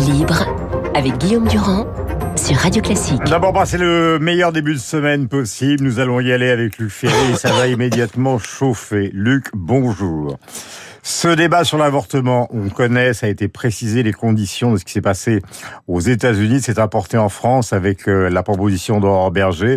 Libre avec Guillaume Durand sur Radio Classique. D'abord, bah, c'est le meilleur début de semaine possible. Nous allons y aller avec Luc Ferry. Ça va immédiatement chauffer. Luc, bonjour. Ce débat sur l'avortement, on connaît, ça a été précisé, les conditions de ce qui s'est passé aux États-Unis, c'est apporté en France avec euh, la proposition d'Aurore Berger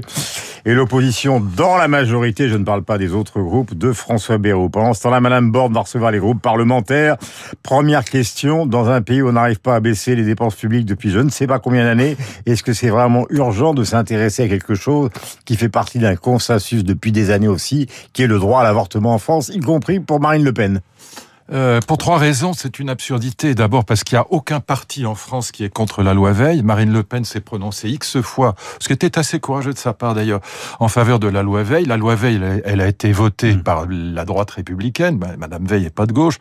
et l'opposition dans la majorité, je ne parle pas des autres groupes, de François Bayrou. Pendant ce temps-là, Madame Borne va recevoir les groupes parlementaires. Première question, dans un pays où on n'arrive pas à baisser les dépenses publiques depuis je ne sais pas combien d'années, est-ce que c'est vraiment urgent de s'intéresser à quelque chose qui fait partie d'un consensus depuis des années aussi, qui est le droit à l'avortement en France, y compris pour Marine Le Pen? Euh, pour trois raisons, c'est une absurdité. D'abord parce qu'il n'y a aucun parti en France qui est contre la loi Veil. Marine Le Pen s'est prononcée X fois, ce qui était assez courageux de sa part d'ailleurs, en faveur de la loi Veil. La loi Veil, elle a été votée mm. par la droite républicaine. Madame Veil n'est pas de gauche.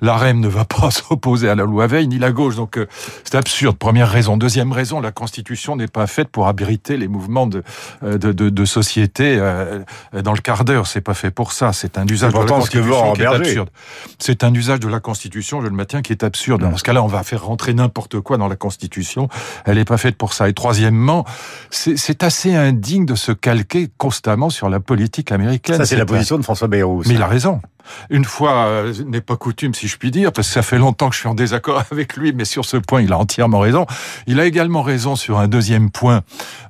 La REM ne va pas s'opposer à la loi Veil, ni la gauche. Donc euh, c'est absurde. Première raison. Deuxième raison, la Constitution n'est pas faite pour abriter les mouvements de, euh, de, de, de société dans le quart d'heure. C'est pas fait pour ça. C'est un usage de la Constitution qui est absurde. C'est un un usage de la Constitution, je le maintiens, qui est absurde. Dans ce cas-là, on va faire rentrer n'importe quoi dans la Constitution. Elle n'est pas faite pour ça. Et troisièmement, c'est assez indigne de se calquer constamment sur la politique américaine. Ça, c'est la position de François Bayrou. Mais il a raison une fois euh, n'est pas coutume, si je puis dire, parce que ça fait longtemps que je suis en désaccord avec lui, mais sur ce point, il a entièrement raison. Il a également raison sur un deuxième point,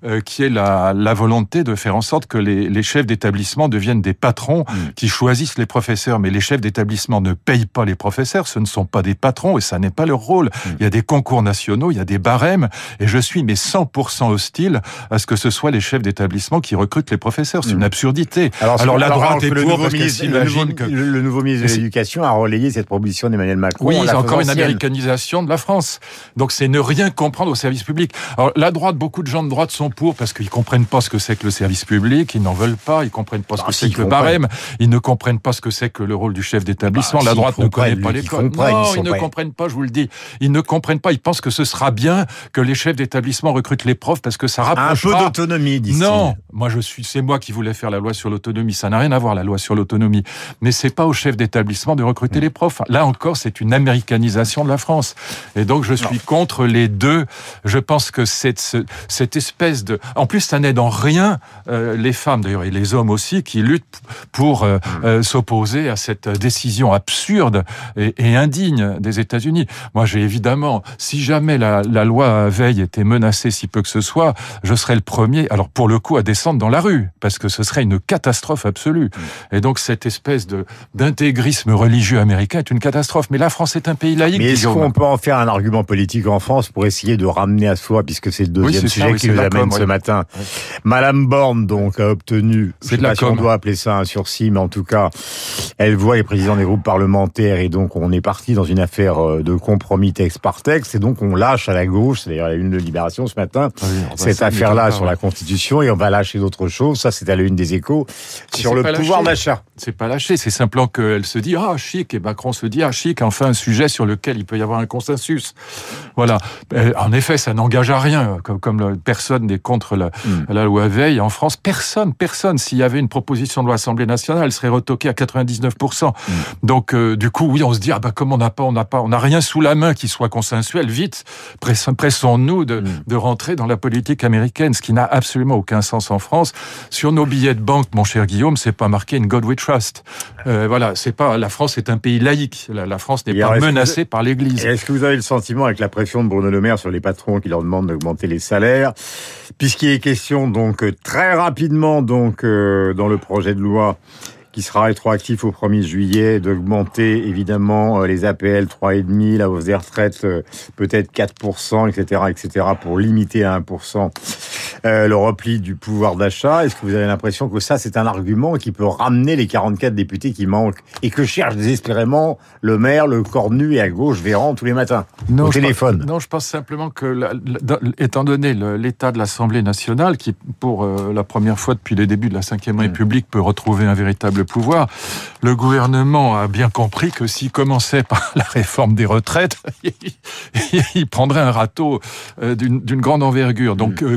euh, qui est la, la, volonté de faire en sorte que les, les chefs d'établissement deviennent des patrons mm. qui choisissent les professeurs. Mais les chefs d'établissement ne payent pas les professeurs, ce ne sont pas des patrons et ça n'est pas leur rôle. Mm. Il y a des concours nationaux, il y a des barèmes, et je suis mais 100% hostile à ce que ce soit les chefs d'établissement qui recrutent les professeurs. C'est mm. une absurdité. Alors, alors la droite est pour parce qu'elle s'imagine que le nouveau ministre de l'Éducation a relayé cette proposition d'Emmanuel Macron. Oui, c'est encore une américanisation de la France. Donc c'est ne rien comprendre au service public. Alors la droite, beaucoup de gens de droite sont pour parce qu'ils comprennent pas ce que c'est que le service public, ils n'en veulent pas, ils comprennent pas ce que ah, c'est que le barème, ils ne comprennent pas ce que c'est que le rôle du chef d'établissement. Bah, la droite ne connaît pas l'école. Non, ils, ne comprennent pas, je vous le dis. Ils ne comprennent pas, ils pensent que ce sera bien que les chefs d'établissement recrutent les profs parce que ça rapprochera... Un peu d'autonomie, disent Non, moi je suis, c'est moi qui voulais faire la loi sur l'autonomie. Ça n'a rien à voir la loi sur l'autonomie, mais c'est pas au chef d'établissement de recruter mm. les profs. Là encore, c'est une américanisation de la France. Et donc, je suis contre les deux. Je pense que cette, cette espèce de... En plus, ça n'aide en rien euh, les femmes, d'ailleurs, et les hommes aussi, qui luttent pour euh, mm. euh, s'opposer à cette décision absurde et, et indigne des États-Unis. Moi, j'ai évidemment, si jamais la, la loi Veille était menacée si peu que ce soit, je serais le premier, alors pour le coup, à descendre dans la rue, parce que ce serait une catastrophe absolue. Mm. Et donc, cette espèce de d'intégrisme religieux américain est une catastrophe. Mais la France est un pays laïque. Mais est-ce qu'on peut en faire un argument politique en France pour essayer de ramener à soi, puisque c'est le deuxième sujet qui nous amène ce matin Madame Borne, donc, a obtenu, je sais pas si on doit appeler ça un sursis, mais en tout cas, elle voit les présidents des groupes parlementaires et donc on est parti dans une affaire euh, de compromis texte par texte et donc on lâche à la gauche, c'est d'ailleurs la une de Libération ce matin, cette affaire-là sur la Constitution et on va lâcher d'autres choses. Ça, c'est à la une des échos sur le pouvoir d'achat. C'est pas lâché, c'est simplement qu'elle se dit ah chic et Macron se dit ah chic, enfin un sujet sur lequel il peut y avoir un consensus. Voilà. En effet, ça n'engage à rien. Comme, comme personne n'est contre la, hmm. la, loi Veil en France, personne, personne. S'il y avait une proposition de loi Assemblée nationale, elle serait retoquée à 99%. Hmm. Donc euh, du coup, oui, on se dit ah bah comme on n'a pas, on n'a pas, on n'a rien sous la main qui soit consensuel, vite, pressons-nous de, hmm. de rentrer dans la politique américaine, ce qui n'a absolument aucun sens en France. Sur nos billets de banque, mon cher Guillaume, c'est pas marqué in God we trust. Euh, voilà, c'est pas la France est un pays laïque. La, France n'est pas menacée par l'Église. Est-ce que vous avez le sentiment, avec la pression de Bruno Le Maire sur les patrons qui leur demandent d'augmenter les salaires, puisqu'il est question donc très rapidement donc euh, dans le projet de loi qui sera rétroactif au 1er juillet, d'augmenter évidemment euh, les APL 3,5, la hausse des retraites euh, peut-être 4%, etc., etc., pour limiter à 1% euh, le repli du pouvoir d'achat. Est-ce que vous avez l'impression que ça, c'est un argument qui peut ramener les 44 députés qui manquent et que cherche désespérément le maire, le cornu et à gauche Véran tous les matins non, au téléphone? Non, je pense simplement que, étant donné l'état de l'Assemblée nationale, qui pour la première fois depuis les débuts de la Ve République peut retrouver un véritable le pouvoir, le gouvernement a bien compris que s'il commençait par la réforme des retraites, il prendrait un râteau euh, d'une grande envergure. Donc mm.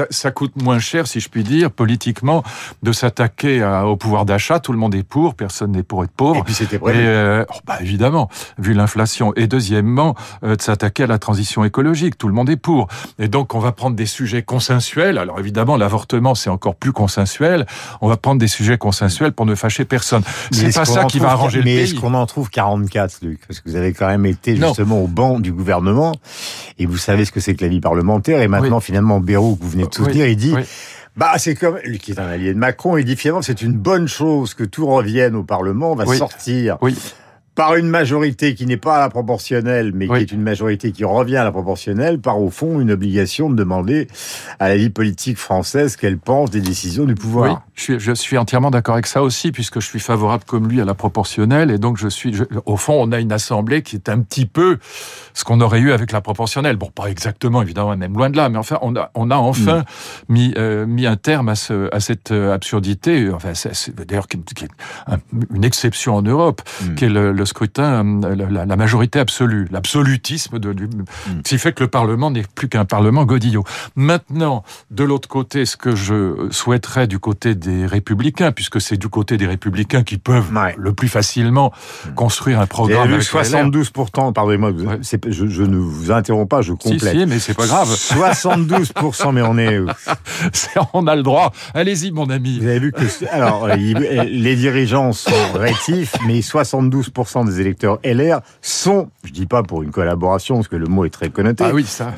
Euh, ça, ça, coûte moins cher, si je puis dire, politiquement, de s'attaquer au pouvoir d'achat. Tout le monde est pour, personne n'est pour être pauvre. Et puis c'était prévu. oh, bah, évidemment, vu l'inflation. Et deuxièmement, de s'attaquer à la transition écologique. Tout le monde est pour. Et donc on va prendre des sujets consensuels. Alors évidemment, l'avortement, c'est encore plus consensuel. On va prendre des sujets consensuels pour ne fâcher personne. C'est pas ça qui va arranger le pays. Mais est-ce qu'on en trouve 44, Luc? Parce que vous avez quand même été justement au banc du gouvernement et vous savez ce que c'est que la vie parlementaire. Et maintenant, finalement, Bérou, que vous venez de il dit... Bah, c'est comme lui qui est un allié de Macron. Il dit finalement c'est une bonne chose que tout revienne au Parlement. On va sortir oui par une majorité qui n'est pas à la proportionnelle, mais qui est une majorité qui revient à la proportionnelle, par au fond une obligation de demander à la vie politique française qu'elle pense des décisions du pouvoir. Oui, je suis, je suis entièrement d'accord avec ça aussi, puisque je suis favorable comme lui à la proportionnelle, et donc je suis, au fond, on a une assemblée qui est un petit peu ce qu'on aurait eu avec la proportionnelle. Bon, pas exactement, évidemment, même loin de là, mais enfin, on a, on a enfin mm. mis, euh, mis un terme à, ce, à cette euh, absurdité. Enfin, c'est d'ailleurs une exception en Europe, mm. qui est le le scrutin, euh, la, majorité absolue, l'absolutisme de, du, mm. qui fait que le Parlement n'est plus qu'un Parlement godillot. Maintenant, de l'autre côté, ce que je souhaiterais du côté des républicains, puisque c'est du côté des républicains qui peuvent le plus facilement mm. construire un programme. Vous 72 pardonnez-moi, je, je, ne vous interromps pas, je complète. Si, si, mais c'est pas grave. 72 mais on est... on a le droit. Allez-y, mon ami. Vous avez vu que alors les dirigeants sont rétifs, mais 72 des électeurs LR sont, je dis pas pour une collaboration, parce que le mot est très connoté. Ah oui, ça.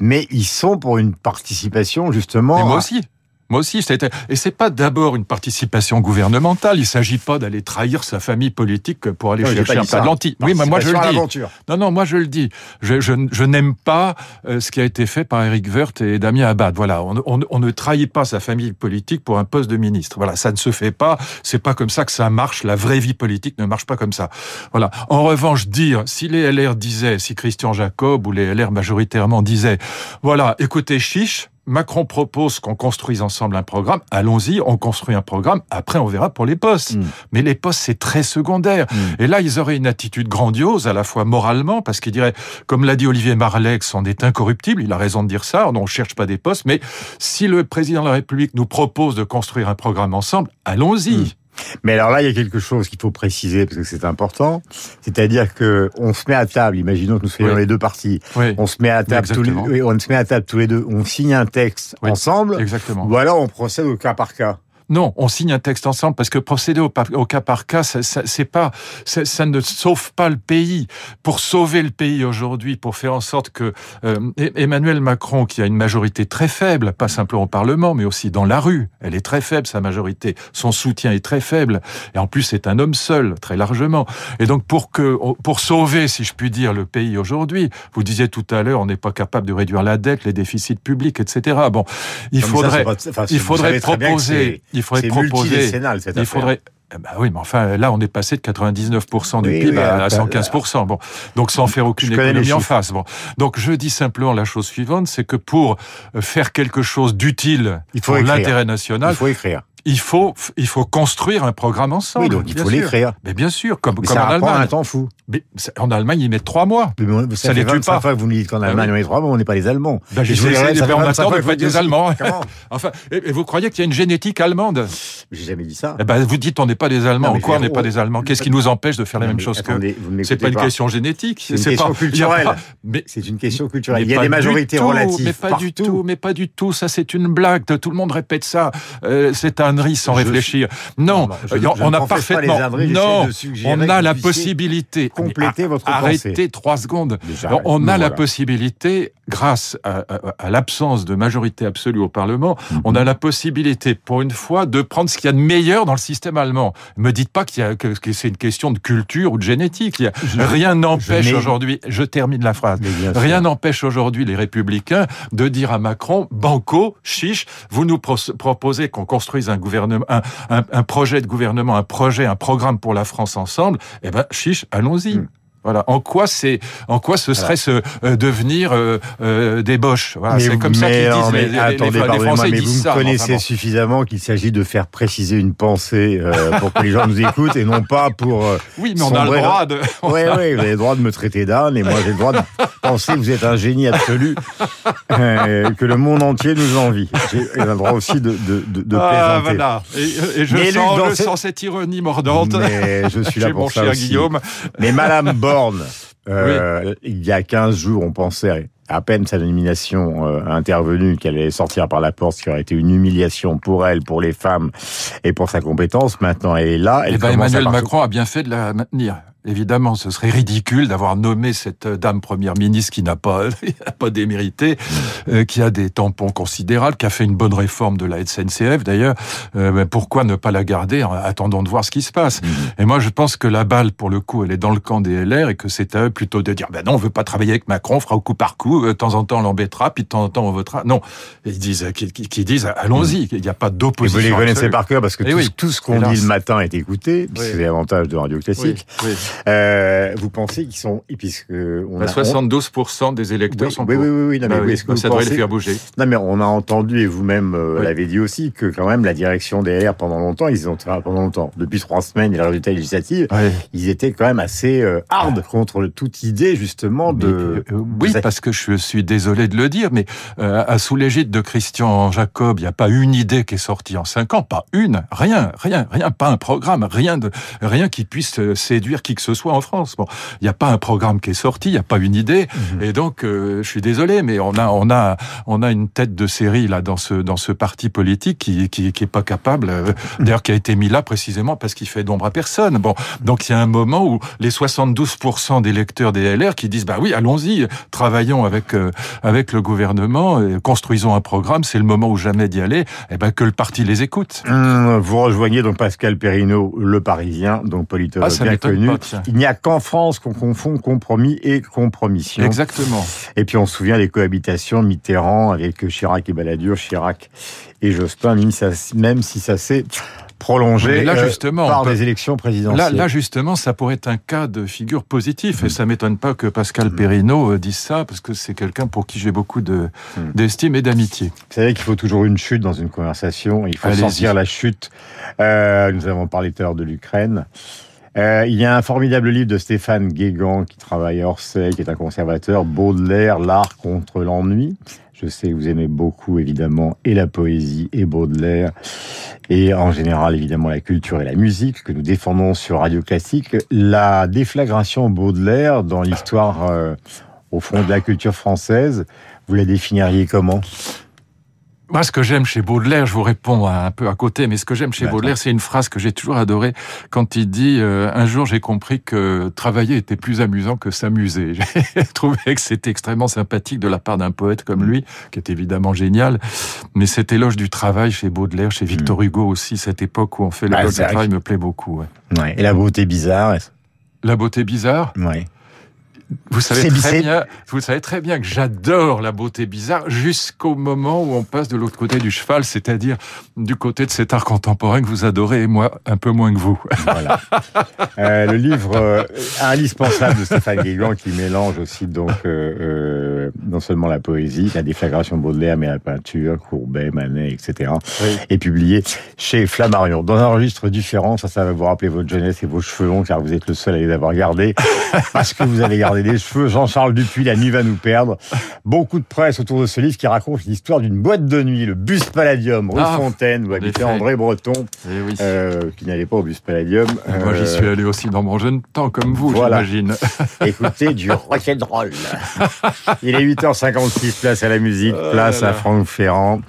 Mais ils sont pour une participation, justement. Mais moi aussi. Moi aussi, c'était. Et c'est pas d'abord une participation gouvernementale. Il s'agit pas d'aller trahir sa famille politique pour aller chercher un de Oui, mais moi je le dis. Non, non, moi je le dis. Je, je, je n'aime pas euh, ce qui a été fait par Eric Woerth et Damien Abad. Voilà, on, on, on, ne trahit pas sa famille politique pour un poste de ministre. Voilà, ça ne se fait pas. C'est pas comme ça que ça marche. La vraie vie politique ne marche pas comme ça. Voilà. En revanche, dire si les LR disaient, si Christian Jacob ou les LR majoritairement disaient, voilà, écoutez, chiche Macron propose qu'on construise ensemble un programme. Allons-y, on construit un programme. Après, on verra pour les postes. Mm. Mais les postes, c'est très secondaire. Mm. Et là, ils auraient une attitude grandiose, à la fois moralement, parce qu'ils diraient, comme l'a dit Olivier Marlex, on est incorruptible. Il a raison de dire ça. On ne cherche pas des postes. Mais si le président de la République nous propose de construire un programme ensemble, allons-y. Mm. Mais alors là, il y a quelque chose qu'il faut préciser parce que c'est important. C'est-à-dire que on se met à table. Imaginons que nous soyons les deux parties. On se met à table tous les, on se met à table tous les deux. On signe un texte ensemble. Exactement. Ou alors on procède au cas par cas. Non, on signe un texte ensemble parce que procéder au, cas par cas, ça, c'est pas, ça, ne sauve pas le pays. Pour sauver le pays aujourd'hui, pour faire en sorte que euh, e-, Emmanuel Macron, qui a une majorité très faible, pas simplement au Parlement, mais aussi dans la rue, elle est très faible sa majorité, son soutien est très faible, et en plus c'est un homme seul, très largement. Et donc pour que, pour sauver, si je puis dire, le pays aujourd'hui, vous disiez tout à l'heure, on n'est pas capable de réduire la dette, les déficits publics, etc. Bon, il faudrait, il faudrait proposer il faudrait proposer. il faudrait. Bah oui, mais enfin, là, on est passé de 99% du PIB à, 115%. Bon, donc sans faire aucune économie en face. Bon, donc je dis simplement la chose suivante, c'est que pour faire quelque chose d'utile pour l'intérêt national, il faut écrire il faut, il faut construire un programme ensemble. Oui, donc il faut l'écrire. Mais bien sûr, comme, mais comme ça en Allemagne. un temps fou. Mais en Allemagne, ils mettent trois mois. Mais ça, ça les tue pas. Fois que vous me dites qu'en Allemagne, on est trois mois, on n'est pas les Allemands. Ben, je vous ça fait on attend de des Allemands. enfin, et vous croyez qu'il y a une génétique allemande? J'ai jamais dit ça. Eh ben, vous dites on n'est pas des Allemands. Quoi, on n'est pas des Allemands? Qu'est-ce qui nous empêche de faire la même chose que C'est pas une question génétique. C'est une question culturelle. C'est une question culturelle. Il y a des majorités relatives. Mais pas du tout. Mais pas du tout. Ça, c'est une blague. Tout le monde répète ça. Euh, c'est un sans réfléchir. Non, on a parfaitement. non, on a la possibilité. Votre Arrêtez trois secondes. on a la possibilité, grâce à, l'absence de majorité absolue au Parlement, mhm. on a la possibilité, pour une fois, de prendre ce qu'il y a de meilleur dans le système allemand. Ne me dites pas qu'il y a, que, c'est une question de culture ou de génétique. rien n'empêche aujourd'hui. Je termine la phrase. Rien n'empêche aujourd'hui les Républicains de dire à Macron, Banco, chiche, vous nous proposez qu'on construise un un, projet de gouvernement, un projet, un programme pour la France ensemble, eh ben, chiche, allons-y. Hmm. Voilà. En quoi c'est, en quoi ce serait se euh, devenir euh, euh, des boches Voilà, c'est comme ça qu'ils disent. Mais, les, attendez, les, les Français mais vous me ça. connaissez suffisamment qu'il s'agit de faire préciser une pensée euh, pour que les gens nous écoutent et non pas pour. euh, Oui, mais on a le droit de. Oui, oui, vous avez le droit de me traiter d'âne et moi j'ai le droit de penser que vous êtes un génie absolu, que le monde entier nous envie. J'ai le droit aussi de, de, de, de Ah, plaisanter. voilà. Et, et je, Mais Luc, sens, dans je cette- sens cette ironie mordante Mais je suis là pour mon ça cher aussi. Guillaume. Mais Madame Borne, euh, il y a 15 jours, on pensait, à peine sa nomination euh, intervenue, qu'elle allait sortir par la porte, ce qui aurait été une humiliation pour elle, pour les femmes et pour sa compétence. Maintenant, elle est là. Elle Eh ben, Macron a bien fait de la maintenir. Évidemment, ce serait ridicule d'avoir nommé cette euh, dame première ministre qui n'a pas, pas démérité, euh, qui a des tampons considérables, qui a fait une bonne réforme de la SNCF d'ailleurs. Euh, pourquoi ne pas la garder en attendant de voir ce qui se passe? Et moi, je pense que la balle, pour le coup, elle est dans le camp des LR et que c'est à eux plutôt de dire, ben non, on veut pas travailler avec Macron, on fera au coup par coup, euh, de temps en temps on l'embêtera, puis de temps en temps on votera. Non, ils disent, qui, qui- qui disent, allons-y, il n'y a pas Et d'opposition. vous les connaissez par cœur parce que Eh tout, oui, tout ce qu'on dit le matin est écouté, Oui. c'est l'avantage de Radio Classique. oui. Euh, vous pensez qu'ils sont, puisque on Bah, a, 72% des électeurs oui, sont oui, pour. oui, oui, oui, non, Bah mais oui, est-ce que bah, vous pensez- les faire bouger. Non, mais on a entendu, et vous-même euh, Oui. l'avez dit aussi, que quand même la direction des LR pendant longtemps, ils ont pendant longtemps, depuis trois semaines et le résultat législatif, ils étaient quand même assez euh, hard contre le- toute idée justement de. euh, oui, de- parce que je suis désolé de le dire, mais euh, à sous l'égide de Christian Jacob, il n'y a pas une idée qui est sortie en cinq ans, pas une, rien, rien, rien, pas un programme, rien de, rien qui puisse euh, séduire qui que ce soit en France. Bon, il n'y a pas un programme qui est sorti, il n'y a pas une idée, Mhm. et donc euh, je suis désolé, mais on a, on a, on a une tête de série là dans ce, dans ce parti politique qui, qui, qui est pas capable, euh, d'ailleurs qui a été mis là précisément parce qu'il fait d'ombre à personne. Bon, donc il y a un moment où les 72% des lecteurs des LR qui disent bah oui, allons-y, travaillons avec euh, avec le gouvernement, construisons un programme, c'est le moment ou jamais d'y aller. Et ben que le parti les écoute. Hum, Vous rejoignez donc Pascal Perrineau, le Parisien, donc politologue Ah, bien connu. pas. Il n'y a qu'en France qu'on confond compromis et compromission. Exactement. Et puis on se souvient des cohabitations Mitterrand avec Chirac et Balladur, Chirac et Jospin, même si ça, s'est prolongé là, euh, justement, par des élections présidentielles. là, justement, ça pourrait être un cas de figure positif, Mm. et ça m'étonne pas que Pascal Perrineau euh, dise ça, parce que c'est quelqu'un pour qui j'ai beaucoup de Mm. d'estime et d'amitié. Vous savez qu'il faut toujours une chute dans une conversation. Il faut sentir la chute. Euh, nous avons parlé tout à l'heure de l'Ukraine. Euh, il y a un formidable livre de Stéphane Guégan qui travaille à Orsay, qui est un conservateur, Baudelaire, l'art contre l'ennui. Je sais que vous aimez beaucoup, évidemment, et la poésie et Baudelaire, et en général, évidemment, la culture et la musique que nous défendons sur Radio Classique. La déflagration Baudelaire dans l'histoire, euh, au fond, de la culture française, vous la définiriez comment? Moi, ce que j'aime chez Baudelaire, je vous réponds un peu à côté, mais ce que j'aime chez. Baudelaire, c'est une phrase que j'ai toujours adorée quand il dit euh, Un jour, j'ai compris que travailler était plus amusant que s'amuser. J'ai trouvé que c'était extrêmement sympathique de la part d'un poète comme lui, qui est évidemment génial. Mais cet éloge du travail chez Baudelaire, chez Victor Hugo aussi, cette époque où on fait Ah, l'éloge c'est du travail me plaît beaucoup. ouais. Ouais. Et la beauté bizarre. La beauté bizarre, Ouais. Vous savez très bien, vous savez très bien que j'adore la beauté bizarre jusqu'au moment où on passe de l'autre côté du cheval, c'est-à-dire du côté de cet art contemporain que vous adorez et moi un peu moins que vous. Voilà. Euh, le livre euh, indispensable de Stéphane Guégan qui mélange aussi donc euh, euh, non seulement la poésie, la déflagration de Baudelaire, mais la peinture, Courbet, Manet, etc. Oui. est publié chez Flammarion. Dans un registre différent, ça, ça va vous rappeler votre jeunesse et vos cheveux longs, car vous êtes le seul à les avoir gardés, parce que vous avez gardé des cheveux. Jean-Charles Dupuis, La nuit va nous perdre. Beaucoup de presse autour de ce livre qui raconte l'histoire d'une boîte de nuit, le Bus Palladium, rue Ah, Fontaine, où habitait. André Breton, Eh oui. euh, qui n'allait pas au Bus Palladium. Moi, j'y Euh, suis allé aussi dans mon jeune temps, comme vous, Voilà. j'imagine. Écoutez du rock'n'roll. Il est 8h56, place à la musique, Oh place là à. Franck Ferrand.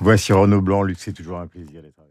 Voici Renaud Blanc. Luc, c'est toujours un plaisir d'être